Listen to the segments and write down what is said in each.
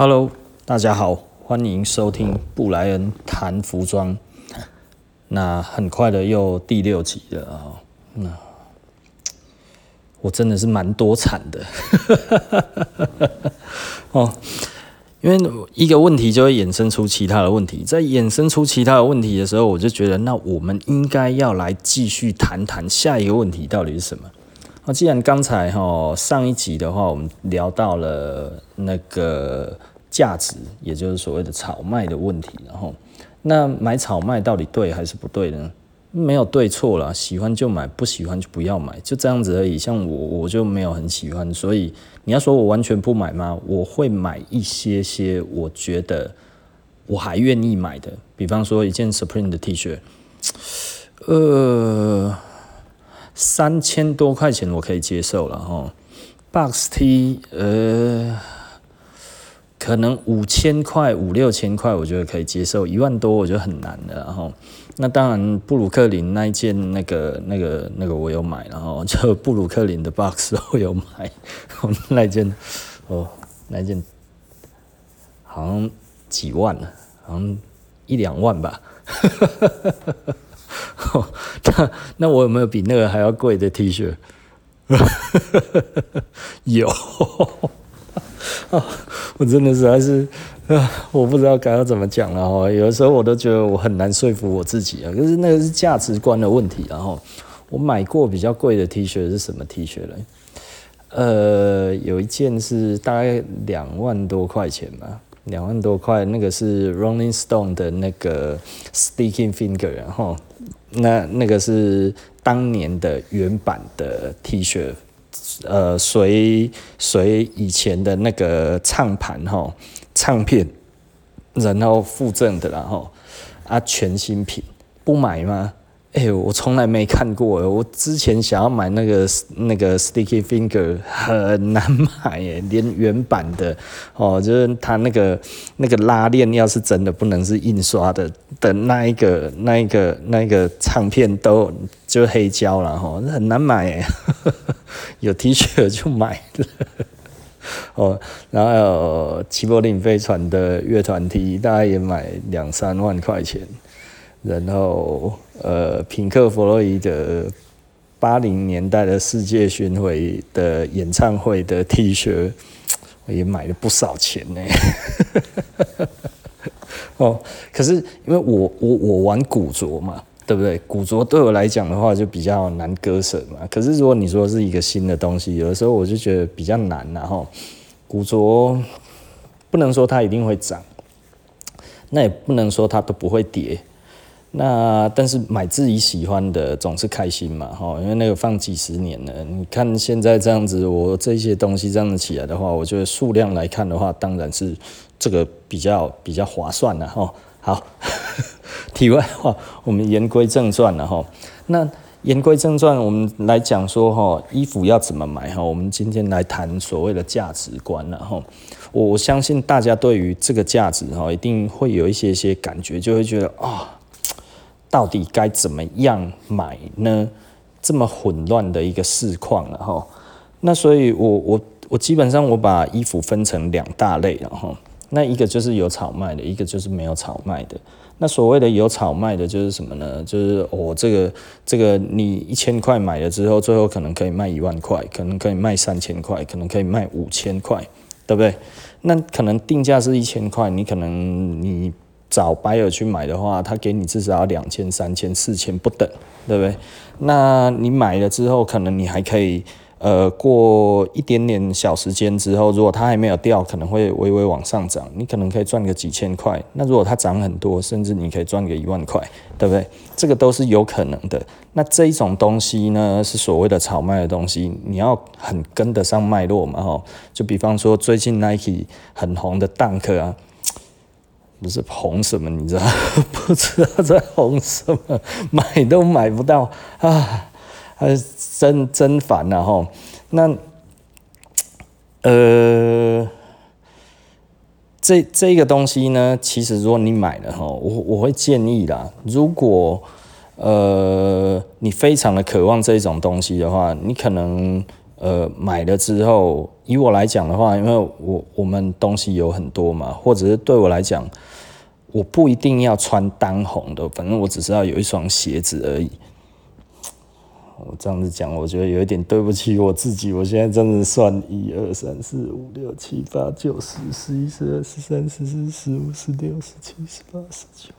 Hello，大家好，欢迎收听布莱恩谈服装。那很快的又第六集了啊，那我真的是蛮多产的 哦，因为一个问题就会衍生出其他的问题，在衍生出其他的问题的时候，我就觉得那我们应该要来继续谈谈下一个问题到底是什么。那既然刚才哈上一集的话，我们聊到了那个价值，也就是所谓的炒卖的问题，然后那买炒卖到底对还是不对呢？没有对错啦，喜欢就买，不喜欢就不要买，就这样子而已。像我我就没有很喜欢，所以你要说我完全不买吗？我会买一些些，我觉得我还愿意买的，比方说一件 Supreme 的 T 恤，呃。三千多块钱我可以接受了哈，Box T 呃，可能五千块五六千块我觉得可以接受，一万多我觉得很难的。哈那当然布鲁克林那一件那个那个那个我有买，然后就布鲁克林的 Box 我有买，那件哦那件好像几万了，好像一两万吧。那那我有没有比那个还要贵的 T 恤？有，我真的实在是啊，我不知道该要怎么讲了哈。有的时候我都觉得我很难说服我自己啊。可是那个是价值观的问题。然后我买过比较贵的 T 恤是什么 T 恤嘞？呃，有一件是大概两万多块钱吧。两万多块，那个是 Rolling Stone 的那个 Sticking Finger，然后那那个是当年的原版的 T 恤，呃，随随以前的那个唱盘哈，唱片，然后附赠的，然后啊，全新品，不买吗？哎、欸，我从来没看过。我之前想要买那个那个 Sticky Finger 很难买耶，连原版的哦，就是它那个那个拉链，要是真的不能是印刷的的那一个那一个那一个唱片都就黑胶了哈，很难买耶。有 T 恤就买了哦，然后还有齐柏林飞船的乐团 T，大概也买两三万块钱。然后，呃，品克弗洛伊的八零年代的世界巡回的演唱会的 T 恤，我也买了不少钱呢。哦，可是因为我我我玩古着嘛，对不对？古着对我来讲的话就比较难割舍嘛。可是如果你说是一个新的东西，有的时候我就觉得比较难。然后，古着不能说它一定会涨，那也不能说它都不会跌。那但是买自己喜欢的总是开心嘛，哈，因为那个放几十年了，你看现在这样子，我这些东西这样子起来的话，我觉得数量来看的话，当然是这个比较比较划算了哈。好，题外话，我们言归正传了哈。那言归正传，我们来讲说哈，衣服要怎么买哈？我们今天来谈所谓的价值观了哈。我相信大家对于这个价值哈，一定会有一些些感觉，就会觉得啊。哦到底该怎么样买呢？这么混乱的一个市况了哈。那所以我，我我基本上我把衣服分成两大类了哈。那一个就是有炒卖的，一个就是没有炒卖的。那所谓的有炒卖的，就是什么呢？就是我、这个这个你一千块买了之后，最后可能可以卖一万块，可能可以卖三千块，可能可以卖五千块，对不对？那可能定价是一千块，你可能你。找 buyer 去买的话，他给你至少要两千、三千、四千不等，对不对？那你买了之后，可能你还可以，呃，过一点点小时间之后，如果它还没有掉，可能会微微往上涨，你可能可以赚个几千块。那如果它涨很多，甚至你可以赚个一万块，对不对？这个都是有可能的。那这一种东西呢，是所谓的炒卖的东西，你要很跟得上脉络嘛，哈。就比方说最近 Nike 很红的 Dunk 啊。不是红什么，你知道？不知道在红什么，买都买不到啊！还真真烦呐吼。那呃，这这个东西呢，其实如果你买了吼，我我会建议啦，如果呃你非常的渴望这种东西的话，你可能呃，买了之后，以我来讲的话，因为我我们东西有很多嘛，或者是对我来讲，我不一定要穿当红的，反正我只是要有一双鞋子而已。我这样子讲，我觉得有一点对不起我自己。我现在真的算一二三四五六七八九十十一十二十三十四十五十六十七十八十九。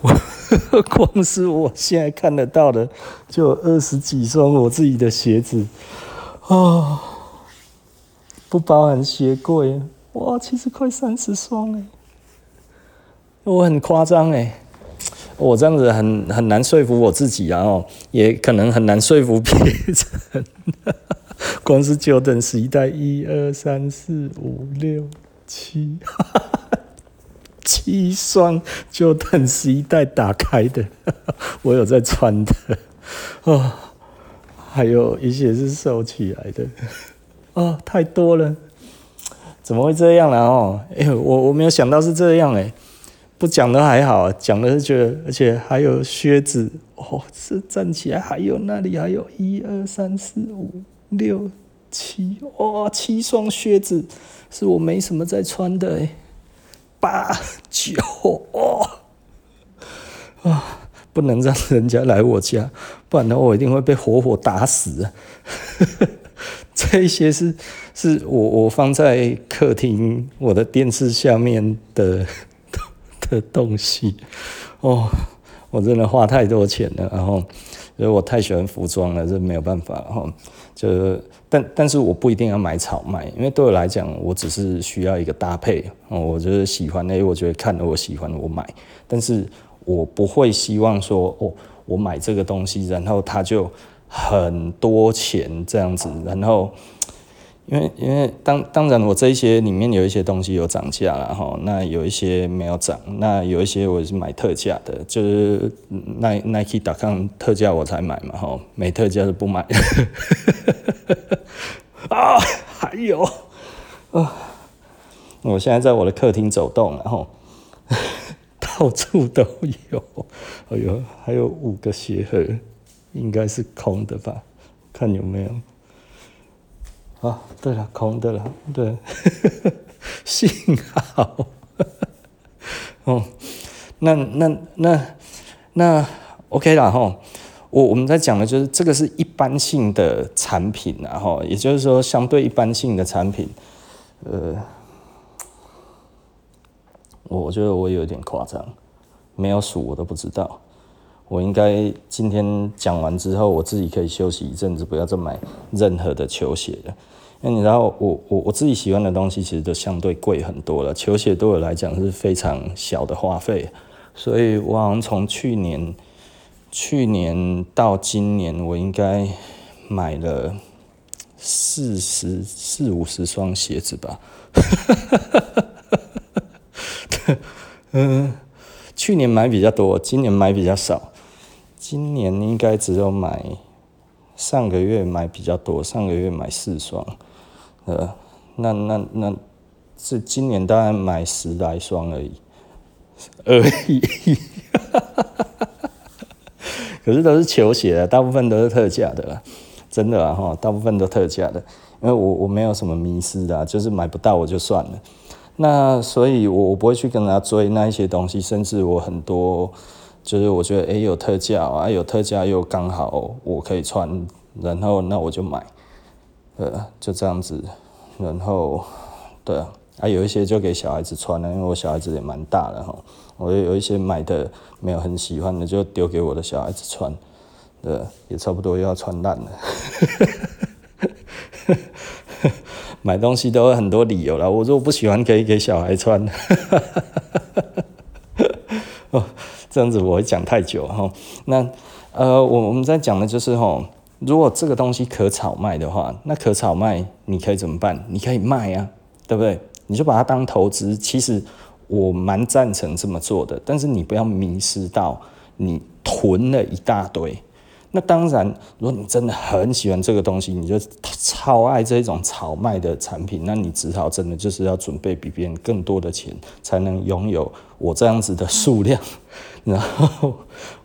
我 光是我现在看得到的，就有二十几双我自己的鞋子啊，不包含鞋柜，哇，其实快三十双哎，我很夸张哎，我这样子很很难说服我自己啊，哦，也可能很难说服别人。光是九等十一代，一二三四五六七。七双就等十一代打开的，我有在穿的。哦，还有一些是收起来的哦，太多了，怎么会这样呢？哦，哎，我我没有想到是这样哎，不讲的还好，讲的是觉得，而且还有靴子哦，是站起来还有那里还有一二三四五六七哦，七双靴子是我没什么在穿的哎。八九哦啊！不能让人家来我家，不然的话我一定会被活活打死。这一些是是我我放在客厅我的电视下面的 的东西哦，我真的花太多钱了，然后因为我太喜欢服装了，这没有办法，哈就。但但是我不一定要买草麦，因为对我来讲，我只是需要一个搭配哦。我就是喜欢的，我觉得看了我喜欢我买，但是我不会希望说哦，我买这个东西，然后它就很多钱这样子，然后。因为因为当当然我这一些里面有一些东西有涨价了哈，那有一些没有涨，那有一些我是买特价的，就是耐 Nike.com 特价我才买嘛哈，没特价就不买。啊，还有啊，我现在在我的客厅走动，然后 到处都有，哎呦，还有五个鞋盒，应该是空的吧？看有没有。啊，对了，空的了，对，幸好，哦，那那那那 OK 了哈。我我们在讲的就是这个是一般性的产品，然后也就是说相对一般性的产品，呃，我觉得我有点夸张，没有数我都不知道。我应该今天讲完之后，我自己可以休息一阵子，不要再买任何的球鞋了。因为你知道，我我我自己喜欢的东西其实都相对贵很多了。球鞋对我来讲是非常小的花费，所以我好像从去年去年到今年，我应该买了四十四五十双鞋子吧。嗯，去年买比较多，今年买比较少。今年应该只有买，上个月买比较多，上个月买四双，呃，那那那是今年大概买十来双而已，而已，可是都是球鞋，大部分都是特价的，真的啊哈，大部分都特价的，因为我我没有什么迷思的，就是买不到我就算了，那所以我我不会去跟人家追那一些东西，甚至我很多。就是我觉得哎、有特价啊，有特价又刚好我可以穿，然后那我就买，呃，就这样子，然后对啊，有一些就给小孩子穿了，因为我小孩子也蛮大的哈，我有一些买的没有很喜欢的就丢给我的小孩子穿，对，也差不多又要穿烂了，买东西都有很多理由啦，我说我不喜欢可以给小孩穿，哦。这样子我会讲太久哈，那呃，我我们在讲的就是哈，如果这个东西可炒卖的话，那可炒卖你可以怎么办？你可以卖啊，对不对？你就把它当投资。其实我蛮赞成这么做的，但是你不要迷失到你囤了一大堆，那当然，如果你真的很喜欢这个东西，你就超爱这种炒卖的产品，那你只好真的就是要准备比别人更多的钱，才能拥有我这样子的数量。然后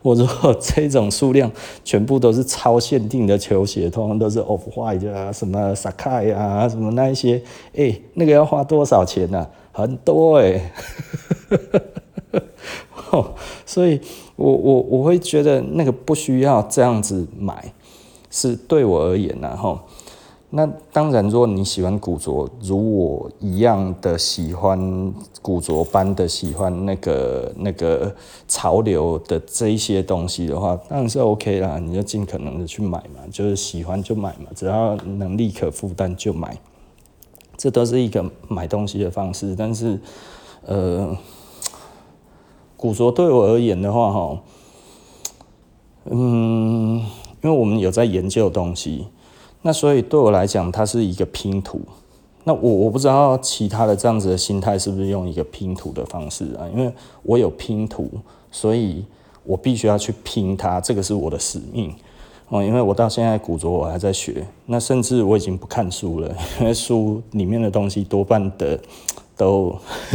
我如果这种数量全部都是超限定的球鞋，通常都是 Off White 啊，什么 Sacai 啊，什么那一些，哎、那个要花多少钱呢、啊？很多哎、欸。所以我我我会觉得那个不需要这样子买，是对我而言然后，那当然，如果你喜欢古着，如我一样的喜欢古着般的喜欢那个那个潮流的这一些东西的话，当然是 OK 啦，你就尽可能的去买嘛，就是喜欢就买嘛，只要能力可负担就买，这都是一个买东西的方式。但是，呃。古着对我而言的话，哈，嗯，因为我们有在研究东西，那所以对我来讲，它是一个拼图。那我我不知道其他的这样子的心态是不是用一个拼图的方式啊？因为我有拼图，所以我必须要去拼它，这个是我的使命哦。因为我到现在古着我还在学，那甚至我已经不看书了，因为书里面的东西多半的都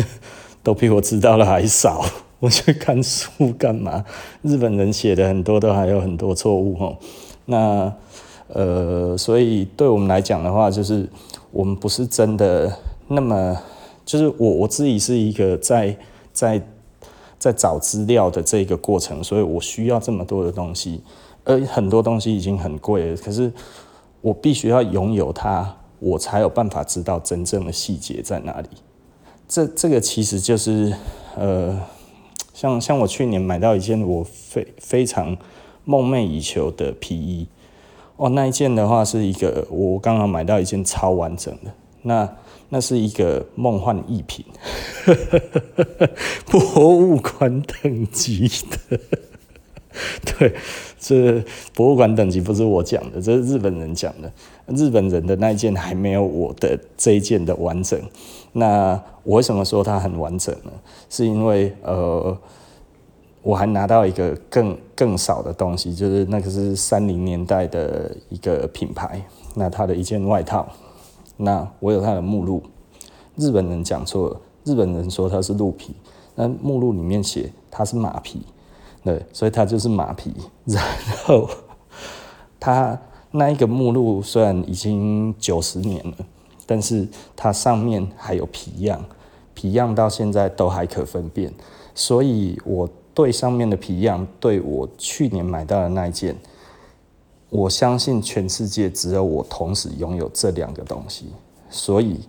都比我知道的还少。我去看书干嘛？日本人写的很多都还有很多错误哦。那呃，所以对我们来讲的话，就是我们不是真的那么，就是我我自己是一个在在在找资料的这个过程，所以我需要这么多的东西，而很多东西已经很贵了，可是我必须要拥有它，我才有办法知道真正的细节在哪里。这这个其实就是呃。像像我去年买到一件我非非常梦寐以求的皮衣，哦，那一件的话是一个我刚刚买到一件超完整的，那那是一个梦幻逸品，博物馆等级的，对，这博物馆等级不是我讲的，这是日本人讲的，日本人的那一件还没有我的这一件的完整。那我为什么说它很完整呢？是因为呃，我还拿到一个更更少的东西，就是那个是三零年代的一个品牌，那它的一件外套，那我有它的目录，日本人讲错了，日本人说它是鹿皮，那目录里面写它是马皮，对，所以它就是马皮。然后它那一个目录虽然已经九十年了。但是它上面还有皮样，皮样到现在都还可分辨，所以我对上面的皮样，对我去年买到的那一件，我相信全世界只有我同时拥有这两个东西，所以，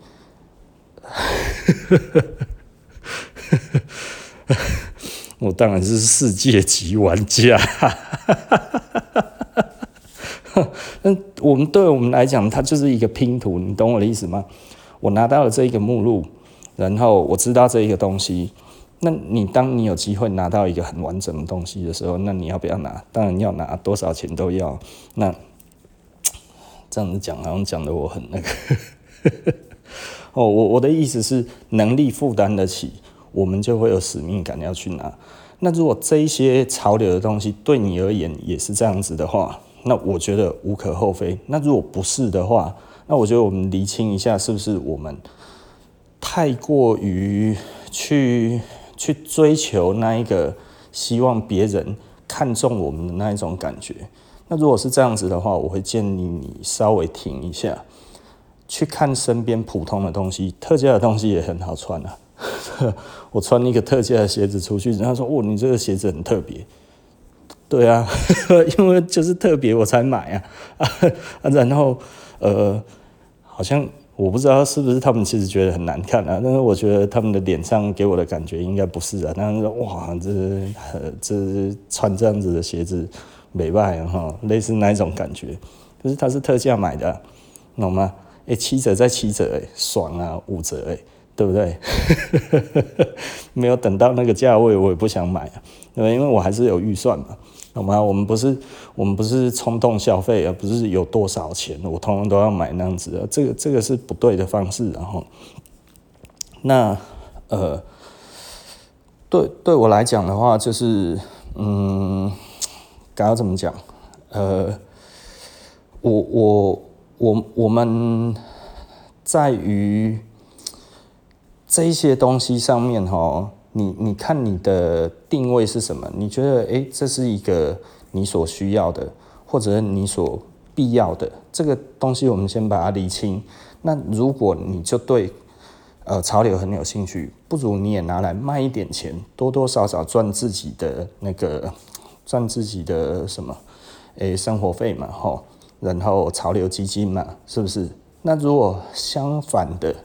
我当然是世界级玩家。那我们对我们来讲，它就是一个拼图，你懂我的意思吗？我拿到了这一个目录，然后我知道这一个东西。那你当你有机会拿到一个很完整的东西的时候，那你要不要拿？当然要拿，多少钱都要。那这样子讲，好像讲的我很那个。哦，我我的意思是，能力负担得起，我们就会有使命感要去拿。那如果这一些潮流的东西对你而言也是这样子的话，那我觉得无可厚非。那如果不是的话，那我觉得我们厘清一下，是不是我们太过于去去追求那一个希望别人看中我们的那一种感觉？那如果是这样子的话，我会建议你稍微停一下，去看身边普通的东西，特价的东西也很好穿啊。我穿一个特价的鞋子出去，人家说：“哦，你这个鞋子很特别。”对啊，因为就是特别我才买啊，然后呃，好像我不知道是不是他们其实觉得很难看啊，但是我觉得他们的脸上给我的感觉应该不是啊，但是哇，这这穿这样子的鞋子没办法哈，类似那一种感觉，可是它是特价买的，懂吗？哎，七折再七折，哎，爽啊，五折，哎。对不对？没有等到那个价位，我也不想买啊，对吧？因为我还是有预算嘛，好吗？我们不是我们不是冲动消费，而不是有多少钱我通通都要买那样子的，这个这个是不对的方式。然后，那呃，对对我来讲的话，就是嗯，该要怎么讲？呃，我我我我们在于这些东西上面哈，你你看你的定位是什么？你觉得诶，这是一个你所需要的，或者你所必要的这个东西，我们先把它理清。那如果你就对呃潮流很有兴趣，不如你也拿来卖一点钱，多多少少赚自己的那个赚自己的什么？诶，生活费嘛，吼，然后潮流基金嘛，是不是？那如果相反的，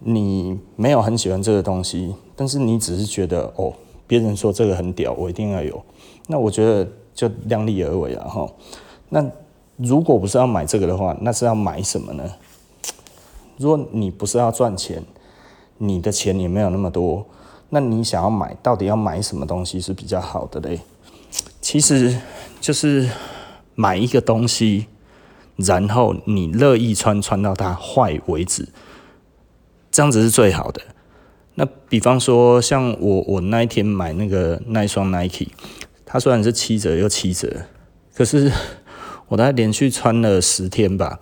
你没有很喜欢这个东西，但是你只是觉得哦，别人说这个很屌，我一定要有，那我觉得就量力而为了哈。那如果不是要买这个的话，那是要买什么呢？如果你不是要赚钱，你的钱也没有那么多，那你想要买，到底要买什么东西是比较好的嘞？其实。就是买一个东西，然后你乐意穿，穿到它坏为止，这样子是最好的。那比方说，像我我那一天买那个那一双 Nike，它虽然是七折又七折，可是我大概连续穿了十天吧。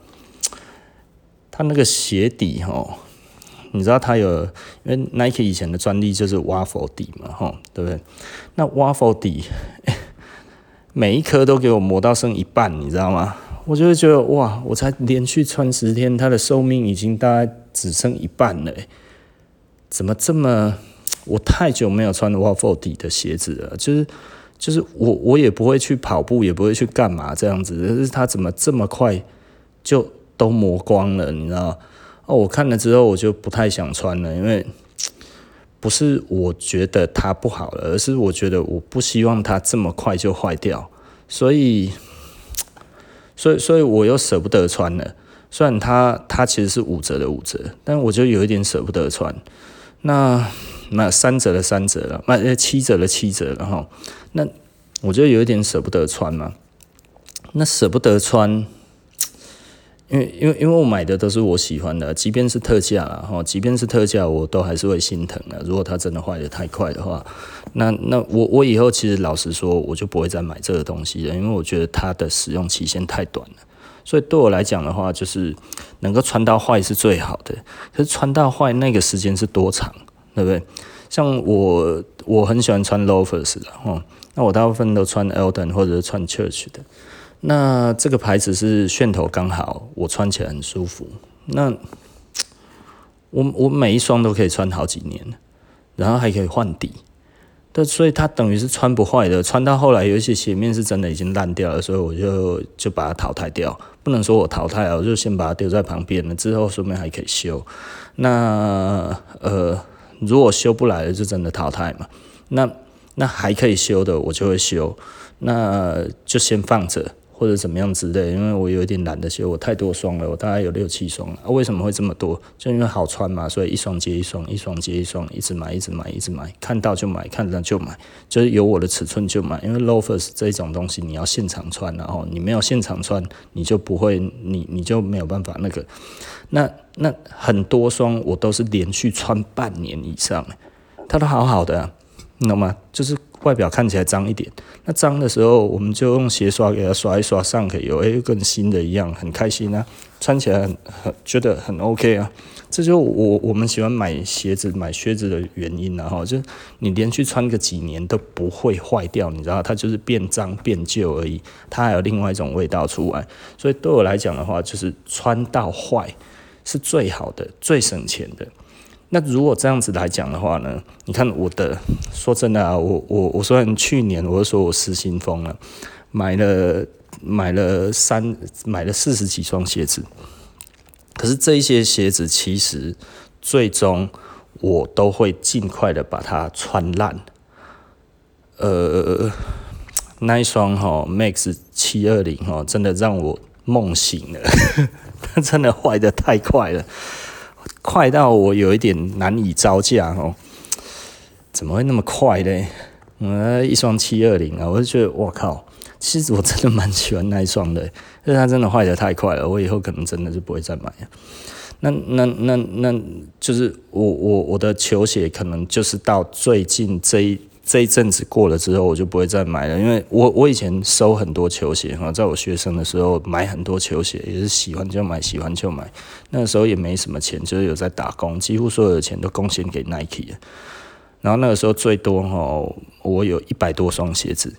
它那个鞋底齁，你知道它有，因为 Nike 以前的专利就是 waffle 底嘛，吼，对不对？那 waffle 底。每一颗都给我磨到剩一半，你知道吗？我就会觉得哇，我才连续穿十天，它的寿命已经大概只剩一半了。怎么这么？我太久没有穿 waffle 底的鞋子了，就是就是我我也不会去跑步，也不会去干嘛这样子，可是它怎么这么快就都磨光了？你知道？哦，我看了之后我就不太想穿了，因为。不是我觉得它不好了，而是我觉得我不希望它这么快就坏掉，所以，所以，所以我又舍不得穿了。虽然它它其实是五折的五折，但我就有一点舍不得穿。那那三折的三折了，那七折的七折了哈。那我就有一点舍不得穿嘛。那舍不得穿。因为因为因为我买的都是我喜欢的，即便是特价了，哈，即便是特价，我都还是会心疼的。如果它真的坏的太快的话，那那我我以后其实老实说，我就不会再买这个东西了，因为我觉得它的使用期限太短了。所以对我来讲的话，就是能够穿到坏是最好的。可是穿到坏那个时间是多长，对不对？像我我很喜欢穿 loafers 的，哈，那我大部分都穿 Alden 或者是穿 Church 的。那这个牌子是楦头刚好，我穿起来很舒服。那我我每一双都可以穿好几年，然后还可以换底，对，所以它等于是穿不坏的。穿到后来有一些鞋面是真的已经烂掉了，所以我就就把它淘汰掉。不能说我淘汰了，我就先把它丢在旁边了，之后顺便还可以修。那呃，如果修不来了，就真的淘汰嘛。那那还可以修的，我就会修，那就先放着。或者怎么样之类，因为我有点懒得修，我太多双了，我大概有六七双。啊，为什么会这么多？就因为好穿嘛，所以一双接一双，一双接一双，一直买，一直买，一直买，看到就买，看到就买，就是有我的尺寸就买。因为 loafers 这种东西你要现场穿，然后你没有现场穿，你就不会，你你就没有办法那个。那那很多双我都是连续穿半年以上，它都好好的啊，你懂吗？就是。外表看起来脏一点，那脏的时候我们就用鞋刷给它刷一刷，上可以有，诶，跟新的一样，很开心啊，穿起来很很觉得很 OK 啊，这就我我们喜欢买鞋子买靴子的原因啊，哈，就是你连续穿个几年都不会坏掉，你知道，它就是变脏变旧而已，它还有另外一种味道出来，所以对我来讲的话，就是穿到坏是最好的，最省钱的。那如果这样子来讲的话呢？你看我的，说真的啊，我我我虽然去年我就说我失心疯了，买了买了三买了四十几双鞋子，可是这一些鞋子其实最终我都会尽快的把它穿烂。呃，那一双哈 Max 七二零哈，真的让我梦醒了，它真的坏的太快了。快到我有一点难以招架哦，怎么会那么快嘞？呃，一双七二零啊，我就觉得我靠，其实我真的蛮喜欢那一双的，但是它真的坏的太快了，我以后可能真的就不会再买了。那那那那就是我我我的球鞋可能就是到最近这一这一阵子过了之后，我就不会再买了，因为我我以前收很多球鞋哈，在我学生的时候买很多球鞋，也是喜欢就买，喜欢就买。那个时候也没什么钱，就是有在打工，几乎所有的钱都贡献给 Nike。然后那个时候最多哈，我有一百多双鞋子，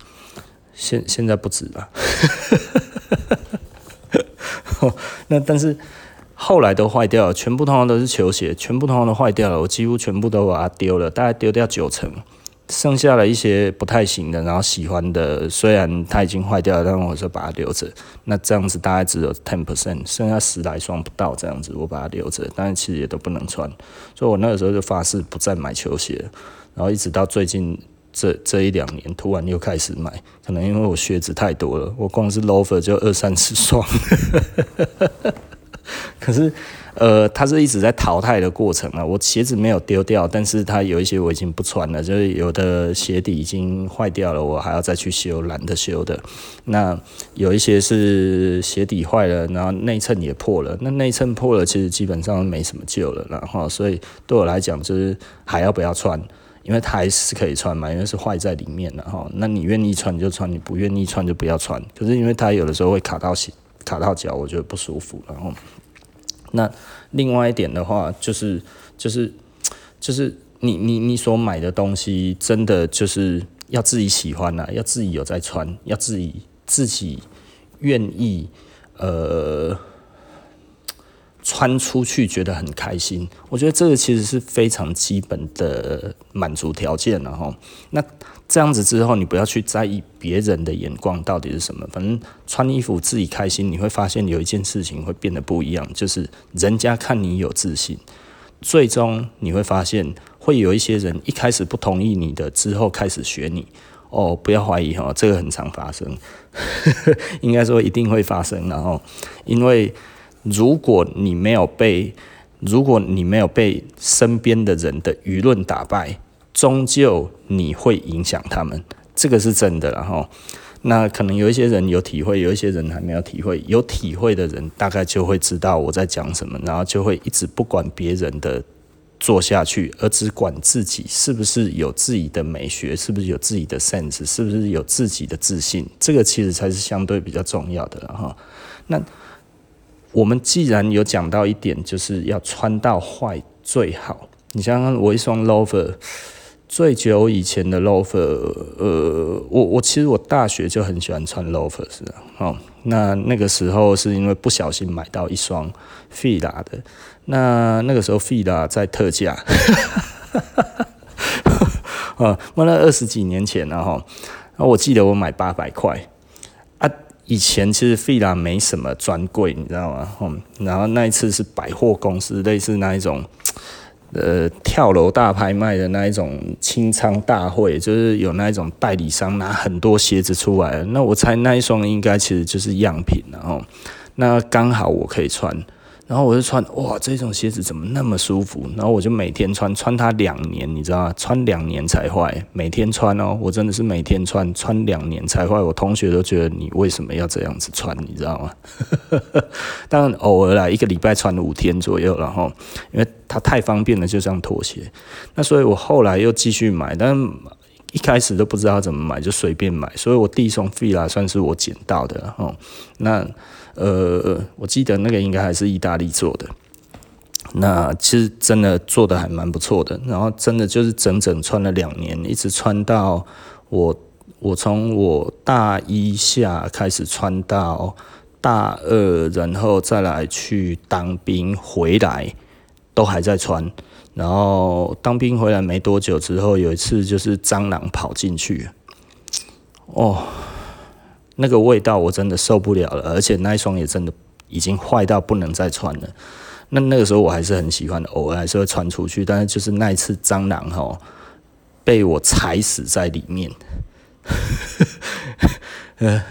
现现在不止了。那但是后来都坏掉了，全部通通都是球鞋，全部通通都坏掉了，我几乎全部都把它丢了，大概丢掉九成。剩下了一些不太行的，然后喜欢的，虽然它已经坏掉了，但我就把它留着。那这样子大概只有 ten percent，剩下十来双不到这样子，我把它留着。但是其实也都不能穿，所以我那个时候就发誓不再买球鞋。然后一直到最近这这一两年，突然又开始买，可能因为我靴子太多了，我光是 loafer 就二三十双。可是。呃，它是一直在淘汰的过程啊。我鞋子没有丢掉，但是它有一些我已经不穿了，就是有的鞋底已经坏掉了，我还要再去修，懒得修的。那有一些是鞋底坏了，然后内衬也破了。那内衬破了，其实基本上没什么救了，然后所以对我来讲，就是还要不要穿？因为它还是可以穿嘛，因为是坏在里面了哈。那你愿意穿你就穿，你不愿意穿就不要穿。可是因为它有的时候会卡到鞋，卡到脚，我觉得不舒服，然后。那另外一点的话，就是就是就是你你你所买的东西，真的就是要自己喜欢呐、啊，要自己有在穿，要自己自己愿意呃穿出去觉得很开心。我觉得这个其实是非常基本的满足条件了哈。那这样子之后，你不要去在意别人的眼光到底是什么。反正穿衣服自己开心，你会发现有一件事情会变得不一样，就是人家看你有自信。最终你会发现，会有一些人一开始不同意你的，之后开始学你。哦，不要怀疑哈，这个很常发生，应该说一定会发生。然后，因为如果你没有被，如果你没有被身边的人的舆论打败。终究你会影响他们，这个是真的。然后，那可能有一些人有体会，有一些人还没有体会。有体会的人大概就会知道我在讲什么，然后就会一直不管别人的做下去，而只管自己是不是有自己的美学，是不是有自己的 sense，是不是有自己的自信。这个其实才是相对比较重要的。哈，那我们既然有讲到一点，就是要穿到坏最好。你想想，我一双 loafer。最久以前的 loafer，呃，我我其实我大学就很喜欢穿 loafer 是的，哦，那那个时候是因为不小心买到一双 Fila 的，那那个时候 Fila 在特价，啊，那二十几年前了哈，那我记得我买八百块，以前其实费拉没什么专柜，你知道吗？嗯，然后那一次是百货公司，类似那一种。呃，跳楼大拍卖的那一种清仓大会，就是有那一种代理商拿很多鞋子出来，那我猜那一双应该其实就是样品，然后那刚好我可以穿。然后我就穿，哇，这种鞋子怎么那么舒服？然后我就每天穿，穿它两年，你知道吗？穿两年才坏，每天穿哦，我真的是每天穿，穿两年才坏。我同学都觉得你为什么要这样子穿，你知道吗？当然偶尔啦，一个礼拜穿五天左右，然后因为它太方便了，就这样脱鞋。那所以我后来又继续买，但一开始都不知道怎么买，就随便买。所以我第一双 Fila 算是我捡到的哦。那。呃，我记得那个应该还是意大利做的，那其实真的做的还蛮不错的。然后真的就是整整穿了两年，一直穿到我我从我大一下开始穿到大二，然后再来去当兵回来都还在穿。然后当兵回来没多久之后，有一次就是蟑螂跑进去，哦。那个味道我真的受不了了，而且那一双也真的已经坏到不能再穿了。那那个时候我还是很喜欢的，偶尔还是会穿出去。但是就是那一次蟑螂哈，被我踩死在里面，呃，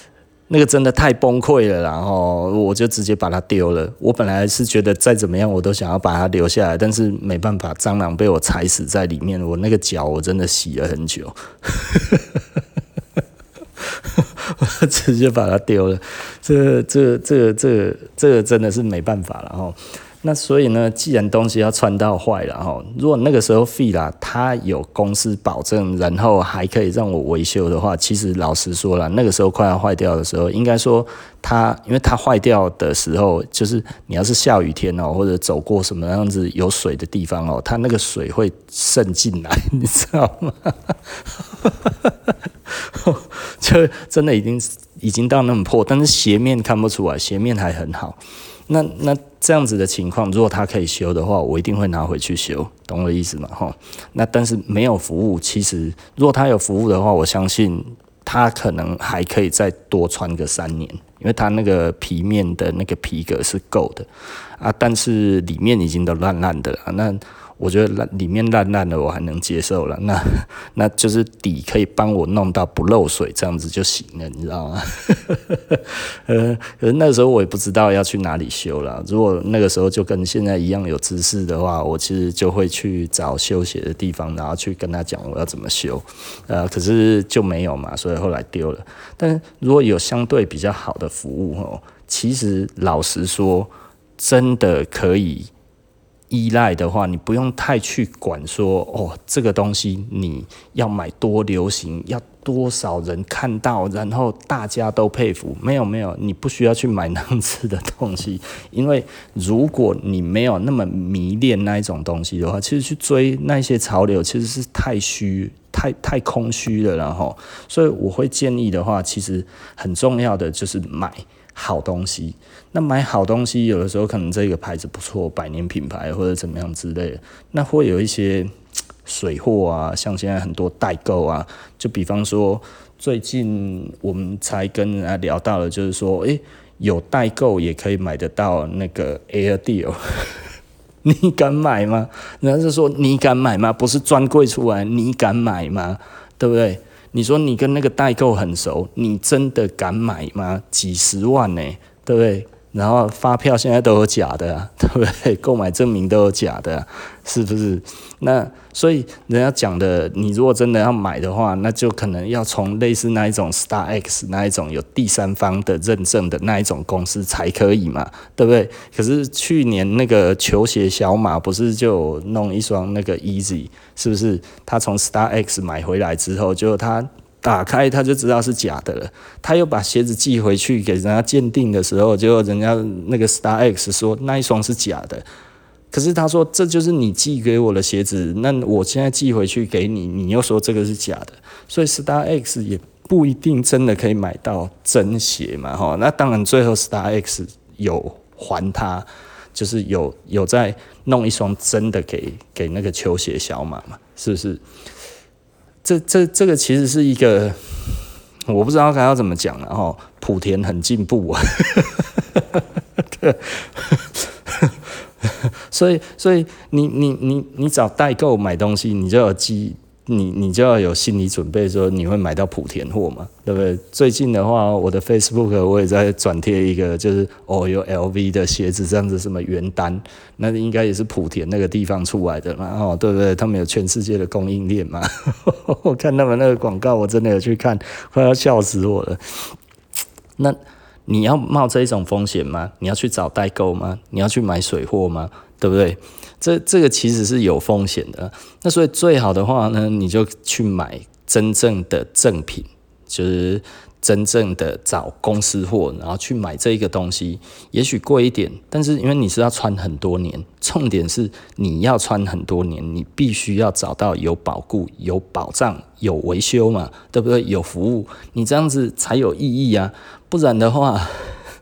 那个真的太崩溃了，然后我就直接把它丢了。我本来是觉得再怎么样我都想要把它留下来，但是没办法，蟑螂被我踩死在里面，我那个脚我真的洗了很久。我 直接把它丢了，这、这、这、这、这真的是没办法了哈。那所以呢，既然东西要穿到坏了哈，如果那个时候 Fila 它有公司保证，然后还可以让我维修的话，其实老实说了，那个时候快要坏掉的时候，应该说它，因为它坏掉的时候，就是你要是下雨天哦，或者走过什么样子有水的地方哦，它那个水会渗进来，你知道吗？就真的已经已经到那么破，但是鞋面看不出来，鞋面还很好。那那这样子的情况，如果他可以修的话，我一定会拿回去修，懂我的意思吗？哈，那但是没有服务，其实如果他有服务的话，我相信他可能还可以再多穿个三年，因为他那个皮面的那个皮革是够的啊，但是里面已经都烂烂的了，那。我觉得烂里面烂烂的我还能接受了，那 那就是底可以帮我弄到不漏水这样子就行了，你知道吗？呃，可是那时候我也不知道要去哪里修了。如果那个时候就跟现在一样有知识的话，我其实就会去找修鞋的地方，然后去跟他讲我要怎么修。呃，可是就没有嘛，所以后来丢了。但是如果有相对比较好的服务哦，其实老实说，真的可以。依赖的话，你不用太去管说哦，这个东西你要买多流行，要多少人看到，然后大家都佩服。没有没有，你不需要去买那样子的东西，因为如果你没有那么迷恋那一种东西的话，其实去追那些潮流其实是太虚、太太空虚了。然后，所以我会建议的话，其实很重要的就是买。好东西，那买好东西，有的时候可能这个牌子不错，百年品牌或者怎么样之类的，那会有一些水货啊，像现在很多代购啊，就比方说最近我们才跟人家聊到了，就是说，诶，有代购也可以买得到那个 AirDeal，你敢买吗？人家是说你敢买吗？不是专柜出来，你敢买吗？对不对？你说你跟那个代购很熟，你真的敢买吗？几十万呢，对不对？然后发票现在都有假的，对不对？购买证明都有假的，是不是？那所以人家讲的，你如果真的要买的话，那就可能要从类似那一种 Star X 那一种有第三方的认证的那一种公司才可以嘛，对不对？可是去年那个球鞋小马不是就弄一双那个 Easy，是不是？他从 Star X 买回来之后，就他。打开他就知道是假的了，他又把鞋子寄回去给人家鉴定的时候，结果人家那个 Star X 说那一双是假的，可是他说这就是你寄给我的鞋子，那我现在寄回去给你，你又说这个是假的，所以 Star X 也不一定真的可以买到真鞋嘛，哈，那当然最后 Star X 有还他，就是有有在弄一双真的给给那个球鞋小马嘛，是不是？这这这个其实是一个，我不知道该要怎么讲了哈。莆田很进步啊，对，所以所以你你你你找代购买东西，你就有机。你你就要有心理准备，说你会买到莆田货嘛，对不对？最近的话，我的 Facebook 我也在转贴一个，就是哦有 LV 的鞋子这样子，什么原单，那应该也是莆田那个地方出来的嘛，哦，对不对？他们有全世界的供应链嘛。我看他们那个广告，我真的有去看，快要笑死我了。那你要冒这一种风险吗？你要去找代购吗？你要去买水货吗？对不对？这这个其实是有风险的，那所以最好的话呢，你就去买真正的正品，就是真正的找公司货，然后去买这一个东西，也许贵一点，但是因为你是要穿很多年，重点是你要穿很多年，你必须要找到有保固、有保障、有维修嘛，对不对？有服务，你这样子才有意义啊，不然的话，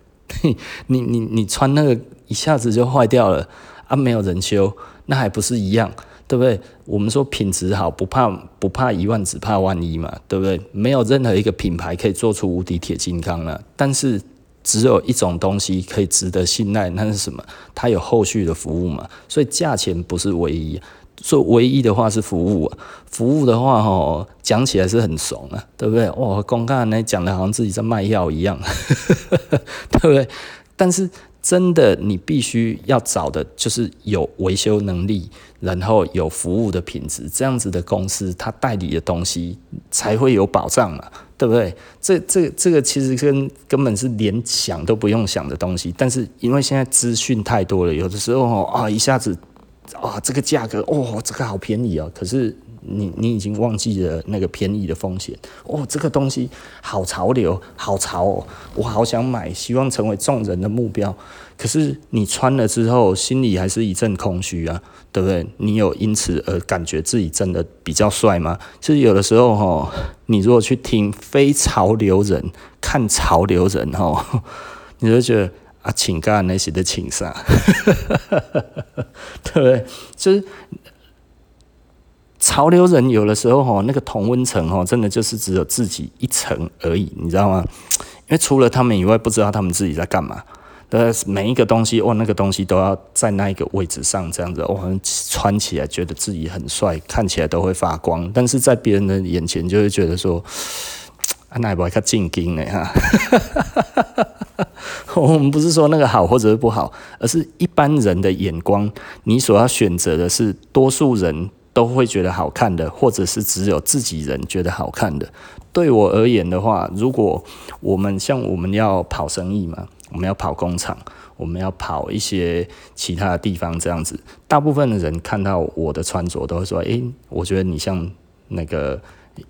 你你你穿那个一下子就坏掉了。啊，没有人修，那还不是一样，对不对？我们说品质好，不怕不怕一万，只怕万一嘛，对不对？没有任何一个品牌可以做出无敌铁金刚了，但是只有一种东西可以值得信赖，那是什么？它有后续的服务嘛，所以价钱不是唯一，说唯一的话是服务啊，服务的话吼，讲起来是很怂啊，对不对？哇，刚刚那讲的好像自己在卖药一样，对不对？但是。真的，你必须要找的就是有维修能力，然后有服务的品质，这样子的公司，它代理的东西才会有保障嘛，对不对？这这这个其实跟根本是连想都不用想的东西，但是因为现在资讯太多了，有的时候啊，一下子啊，这个价格哦，这个好便宜哦，可是你你已经忘记了那个便宜的风险哦，这个东西好潮流，好潮哦，我好想买，希望成为众人的目标。可是你穿了之后，心里还是一阵空虚啊，对不对？你有因此而感觉自己真的比较帅吗？其实有的时候哈，你如果去听非潮流人看潮流人哈，你就觉得啊，请干那些的请啥，对不对？就是潮流人有的时候哈，那个同温层哈，真的就是只有自己一层而已，你知道吗？因为除了他们以外，不知道他们自己在干嘛。的每一个东西，哇，那个东西都要在那一个位置上，这样子，哇，穿起来觉得自己很帅，看起来都会发光，但是在别人的眼前就会觉得说，啊，那也不会看正经的哈。我们不是说那个好或者是不好，而是一般人的眼光，你所要选择的是多数人都会觉得好看的，或者是只有自己人觉得好看的。对我而言的话，如果我们像我们要跑生意嘛。我们要跑工厂，我们要跑一些其他的地方，这样子，大部分的人看到我的穿着都会说：“诶，我觉得你像那个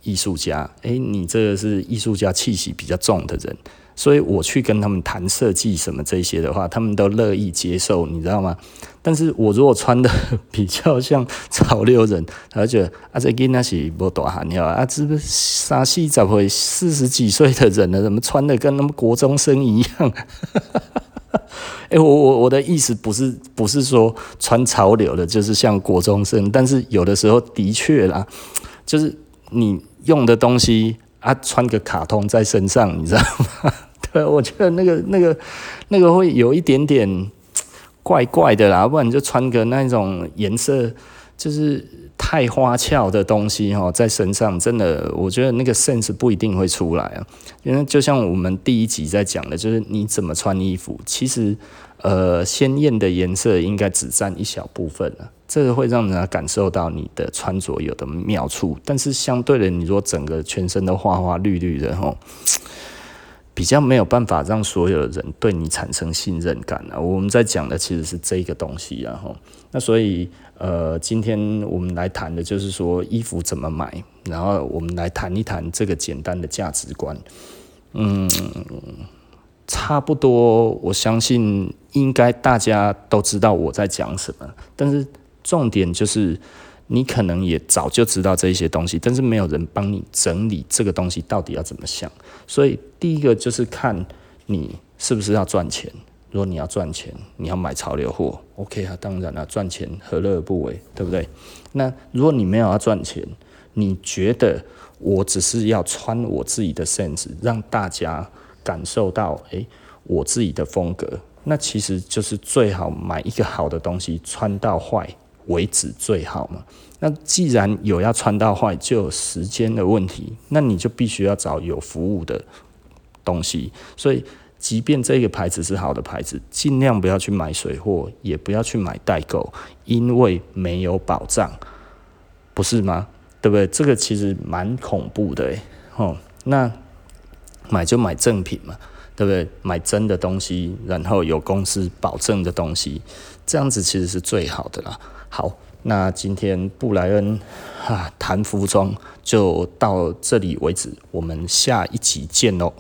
艺术家，诶，你这个是艺术家气息比较重的人。”所以我去跟他们谈设计什么这些的话，他们都乐意接受，你知道吗？但是我如果穿的比较像潮流人，他就觉得啊，这囡那是无大汉了啊，这不三四十岁、四十几岁的人了，怎么穿的跟他们国中生一样？哎，我我我的意思不是不是说穿潮流的就是像国中生，但是有的时候的确啦，就是你用的东西啊，穿个卡通在身上，你知道吗？对，我觉得那个、那个、那个会有一点点怪怪的啦，不然你就穿个那种颜色就是太花俏的东西哈，在身上真的，我觉得那个 sense 不一定会出来啊。因为就像我们第一集在讲的，就是你怎么穿衣服，其实呃鲜艳的颜色应该只占一小部分啊，这个会让人家感受到你的穿着有的妙处，但是相对的，你说整个全身都花花绿绿的哈。比较没有办法让所有人对你产生信任感啊！我们在讲的其实是这个东西，然后那所以呃，今天我们来谈的就是说衣服怎么买，然后我们来谈一谈这个简单的价值观。嗯，差不多，我相信应该大家都知道我在讲什么，但是重点就是。你可能也早就知道这一些东西，但是没有人帮你整理这个东西到底要怎么想。所以第一个就是看你是不是要赚钱。如果你要赚钱，你要买潮流货，OK 啊，当然了，赚钱何乐而不为，对不对？那如果你没有要赚钱，你觉得我只是要穿我自己的 sense，让大家感受到，诶，我自己的风格，那其实就是最好买一个好的东西，穿到坏为止最好嘛。那既然有要穿到坏，就有时间的问题，那你就必须要找有服务的东西。所以，即便这个牌子是好的牌子，尽量不要去买水货，也不要去买代购，因为没有保障，不是吗？对不对？这个其实蛮恐怖的诶。哦，那买就买正品嘛，对不对？买真的东西，然后有公司保证的东西，这样子其实是最好的啦。好，那今天布莱恩哈谈服装就到这里为止，我们下一集见喽。